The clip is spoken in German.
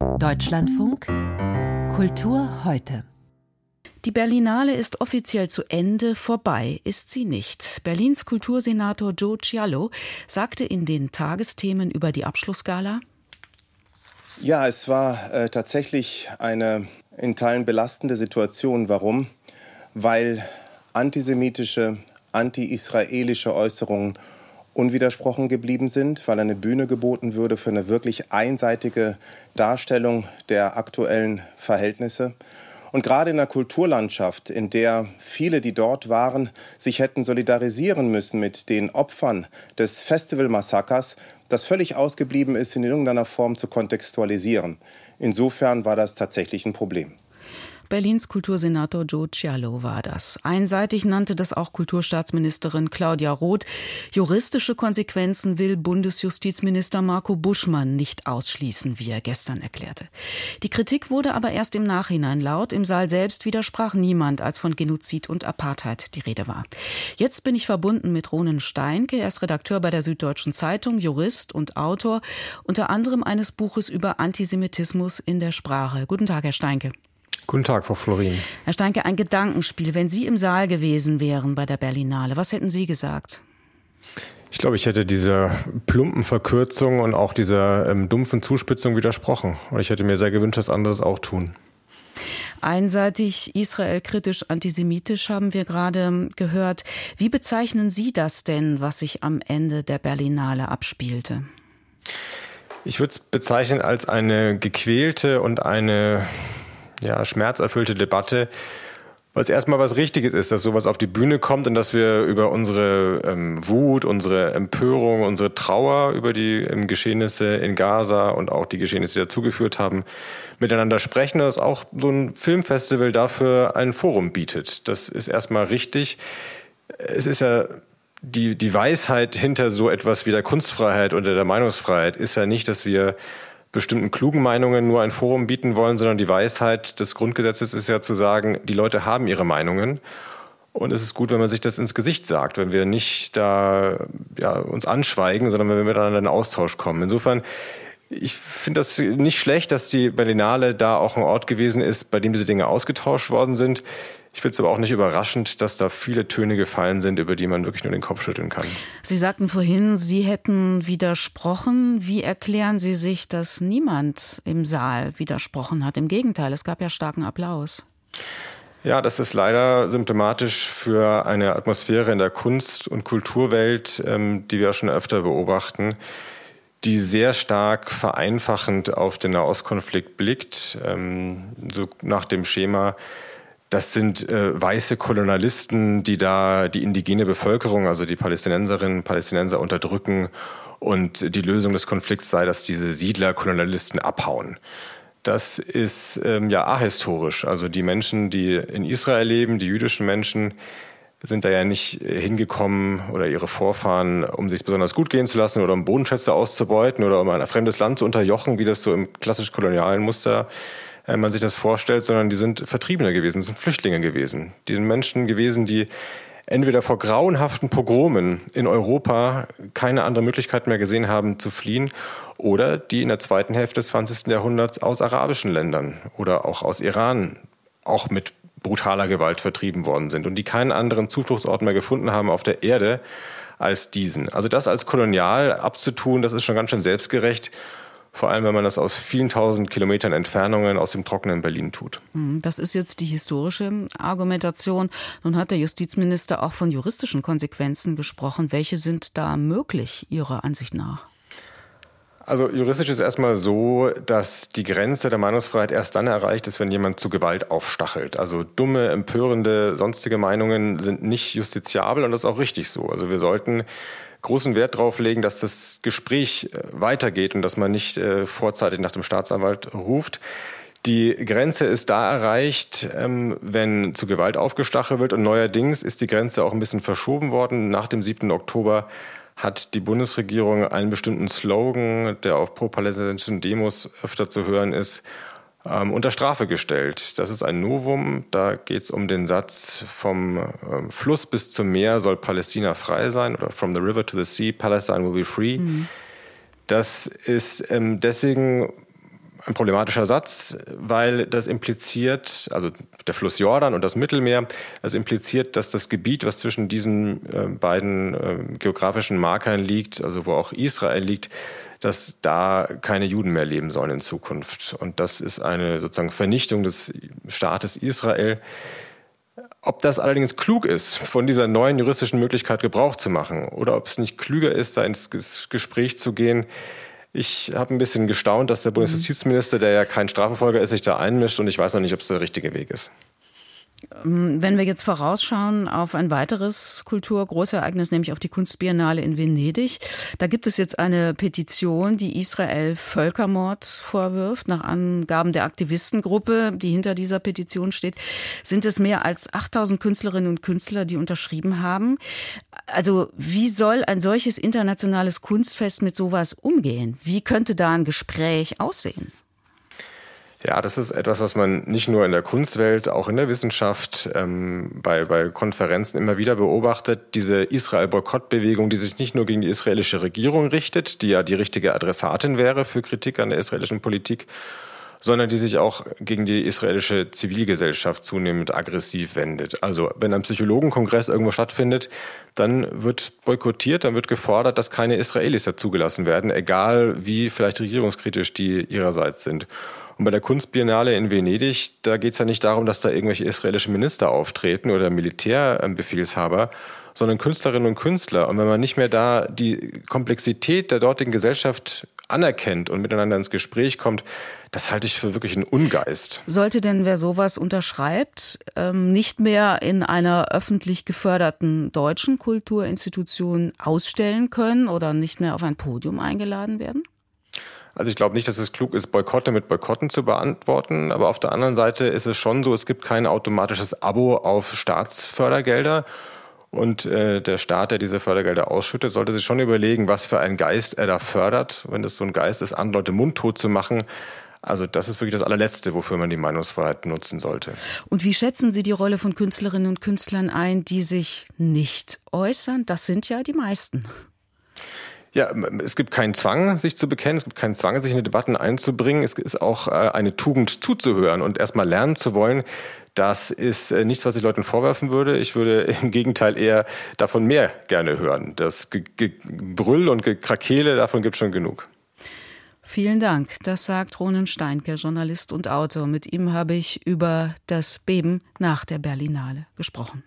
Deutschlandfunk Kultur heute. Die Berlinale ist offiziell zu Ende, vorbei ist sie nicht. Berlins Kultursenator Joe Cialo sagte in den Tagesthemen über die Abschlussgala, ja, es war äh, tatsächlich eine in Teilen belastende Situation. Warum? Weil antisemitische, anti-israelische Äußerungen unwidersprochen geblieben sind, weil eine Bühne geboten würde für eine wirklich einseitige Darstellung der aktuellen Verhältnisse. Und gerade in der Kulturlandschaft, in der viele, die dort waren, sich hätten solidarisieren müssen mit den Opfern des Festivalmassakers, das völlig ausgeblieben ist, in irgendeiner Form zu kontextualisieren. Insofern war das tatsächlich ein Problem. Berlins Kultursenator Joe Cialo war das. Einseitig nannte das auch Kulturstaatsministerin Claudia Roth. Juristische Konsequenzen will Bundesjustizminister Marco Buschmann nicht ausschließen, wie er gestern erklärte. Die Kritik wurde aber erst im Nachhinein laut. Im Saal selbst widersprach niemand, als von Genozid und Apartheid die Rede war. Jetzt bin ich verbunden mit Ronen Steinke. Er ist Redakteur bei der Süddeutschen Zeitung, Jurist und Autor, unter anderem eines Buches über Antisemitismus in der Sprache. Guten Tag, Herr Steinke. Guten Tag, Frau Florin. Herr Steinke, ein Gedankenspiel. Wenn Sie im Saal gewesen wären bei der Berlinale, was hätten Sie gesagt? Ich glaube, ich hätte dieser plumpen Verkürzung und auch dieser ähm, dumpfen Zuspitzung widersprochen. Und ich hätte mir sehr gewünscht, dass andere es auch tun. Einseitig israelkritisch, antisemitisch haben wir gerade gehört. Wie bezeichnen Sie das denn, was sich am Ende der Berlinale abspielte? Ich würde es bezeichnen als eine gequälte und eine ja, schmerzerfüllte Debatte, was erstmal was Richtiges ist, dass sowas auf die Bühne kommt und dass wir über unsere ähm, Wut, unsere Empörung, unsere Trauer über die ähm, Geschehnisse in Gaza und auch die Geschehnisse, die dazugeführt haben, miteinander sprechen, dass auch so ein Filmfestival dafür ein Forum bietet. Das ist erstmal richtig. Es ist ja die, die Weisheit hinter so etwas wie der Kunstfreiheit oder der Meinungsfreiheit ist ja nicht, dass wir bestimmten klugen Meinungen nur ein Forum bieten wollen, sondern die Weisheit des Grundgesetzes ist ja zu sagen, die Leute haben ihre Meinungen. Und es ist gut, wenn man sich das ins Gesicht sagt, wenn wir nicht da ja, uns anschweigen, sondern wenn wir miteinander in Austausch kommen. Insofern, ich finde das nicht schlecht, dass die Berlinale da auch ein Ort gewesen ist, bei dem diese Dinge ausgetauscht worden sind. Ich finde es aber auch nicht überraschend, dass da viele Töne gefallen sind, über die man wirklich nur den Kopf schütteln kann. Sie sagten vorhin, Sie hätten widersprochen. Wie erklären Sie sich, dass niemand im Saal widersprochen hat? Im Gegenteil, es gab ja starken Applaus. Ja, das ist leider symptomatisch für eine Atmosphäre in der Kunst- und Kulturwelt, ähm, die wir schon öfter beobachten, die sehr stark vereinfachend auf den Nahostkonflikt blickt, ähm, so nach dem Schema, das sind äh, weiße Kolonialisten, die da die indigene Bevölkerung, also die Palästinenserinnen und Palästinenser unterdrücken. Und die Lösung des Konflikts sei, dass diese Siedler, Kolonialisten abhauen. Das ist ähm, ja ahistorisch. Also die Menschen, die in Israel leben, die jüdischen Menschen, sind da ja nicht hingekommen oder ihre Vorfahren, um sich besonders gut gehen zu lassen oder um Bodenschätze auszubeuten oder um ein fremdes Land zu unterjochen, wie das so im klassisch kolonialen Muster äh, man sich das vorstellt, sondern die sind Vertriebene gewesen, sind Flüchtlinge gewesen. Die sind Menschen gewesen, die entweder vor grauenhaften Pogromen in Europa keine andere Möglichkeit mehr gesehen haben zu fliehen oder die in der zweiten Hälfte des 20. Jahrhunderts aus arabischen Ländern oder auch aus Iran auch mit brutaler Gewalt vertrieben worden sind und die keinen anderen Zufluchtsort mehr gefunden haben auf der Erde als diesen. Also das als kolonial abzutun, das ist schon ganz schön selbstgerecht vor allem, wenn man das aus vielen tausend Kilometern Entfernungen aus dem trockenen Berlin tut. Hm, das ist jetzt die historische Argumentation. Nun hat der Justizminister auch von juristischen Konsequenzen gesprochen. Welche sind da möglich, Ihrer Ansicht nach? Also juristisch ist erstmal so, dass die Grenze der Meinungsfreiheit erst dann erreicht ist, wenn jemand zu Gewalt aufstachelt. Also dumme, empörende, sonstige Meinungen sind nicht justiziabel und das ist auch richtig so. Also wir sollten großen Wert darauf legen, dass das Gespräch äh, weitergeht und dass man nicht äh, vorzeitig nach dem Staatsanwalt ruft. Die Grenze ist da erreicht, ähm, wenn zu Gewalt aufgestachelt wird. Und neuerdings ist die Grenze auch ein bisschen verschoben worden. Nach dem 7. Oktober hat die Bundesregierung einen bestimmten Slogan, der auf pro-palästinensischen Demos öfter zu hören ist, ähm, unter Strafe gestellt. Das ist ein Novum. Da geht es um den Satz, vom ähm, Fluss bis zum Meer soll Palästina frei sein oder from the river to the sea, Palestine will be free. Mhm. Das ist ähm, deswegen ein problematischer Satz, weil das impliziert, also der Fluss Jordan und das Mittelmeer, das impliziert, dass das Gebiet, was zwischen diesen äh, beiden äh, geografischen Markern liegt, also wo auch Israel liegt, dass da keine Juden mehr leben sollen in Zukunft. Und das ist eine sozusagen Vernichtung des Staates Israel. Ob das allerdings klug ist, von dieser neuen juristischen Möglichkeit Gebrauch zu machen, oder ob es nicht klüger ist, da ins Gespräch zu gehen, ich habe ein bisschen gestaunt, dass der Bundesjustizminister, der ja kein Strafverfolger ist, sich da einmischt und ich weiß noch nicht, ob es der richtige Weg ist. Ähm, wenn wir jetzt vorausschauen auf ein weiteres Kulturgroßereignis, nämlich auf die Kunstbiennale in Venedig, da gibt es jetzt eine Petition, die Israel Völkermord vorwirft. Nach Angaben der Aktivistengruppe, die hinter dieser Petition steht, sind es mehr als 8000 Künstlerinnen und Künstler, die unterschrieben haben. Also wie soll ein solches internationales Kunstfest mit sowas umgehen? Wie könnte da ein Gespräch aussehen? Ja, das ist etwas, was man nicht nur in der Kunstwelt, auch in der Wissenschaft, ähm, bei, bei Konferenzen immer wieder beobachtet. Diese Israel-Boykott-Bewegung, die sich nicht nur gegen die israelische Regierung richtet, die ja die richtige Adressatin wäre für Kritik an der israelischen Politik, sondern die sich auch gegen die israelische Zivilgesellschaft zunehmend aggressiv wendet. Also wenn ein Psychologenkongress irgendwo stattfindet, dann wird boykottiert, dann wird gefordert, dass keine Israelis dazugelassen werden, egal wie vielleicht regierungskritisch die ihrerseits sind. Und bei der Kunstbiennale in Venedig, da geht es ja nicht darum, dass da irgendwelche israelischen Minister auftreten oder Militärbefehlshaber, sondern Künstlerinnen und Künstler. Und wenn man nicht mehr da die Komplexität der dortigen Gesellschaft anerkennt und miteinander ins Gespräch kommt, das halte ich für wirklich einen Ungeist. Sollte denn wer sowas unterschreibt, ähm, nicht mehr in einer öffentlich geförderten deutschen Kulturinstitution ausstellen können oder nicht mehr auf ein Podium eingeladen werden? Also ich glaube nicht, dass es klug ist, Boykotte mit Boykotten zu beantworten. Aber auf der anderen Seite ist es schon so, es gibt kein automatisches Abo auf Staatsfördergelder. Und äh, der Staat, der diese Fördergelder ausschüttet, sollte sich schon überlegen, was für einen Geist er da fördert. Wenn das so ein Geist ist, andere Leute mundtot zu machen, also das ist wirklich das allerletzte, wofür man die Meinungsfreiheit nutzen sollte. Und wie schätzen Sie die Rolle von Künstlerinnen und Künstlern ein, die sich nicht äußern? Das sind ja die meisten. Ja, es gibt keinen Zwang, sich zu bekennen. Es gibt keinen Zwang, sich in die Debatten einzubringen. Es ist auch äh, eine Tugend, zuzuhören und erstmal lernen zu wollen. Das ist äh, nichts, was ich Leuten vorwerfen würde. Ich würde im Gegenteil eher davon mehr gerne hören. Das Gebrüll und Gekrakele, davon gibt es schon genug. Vielen Dank. Das sagt Ronen Steinke, Journalist und Autor. Mit ihm habe ich über das Beben nach der Berlinale gesprochen.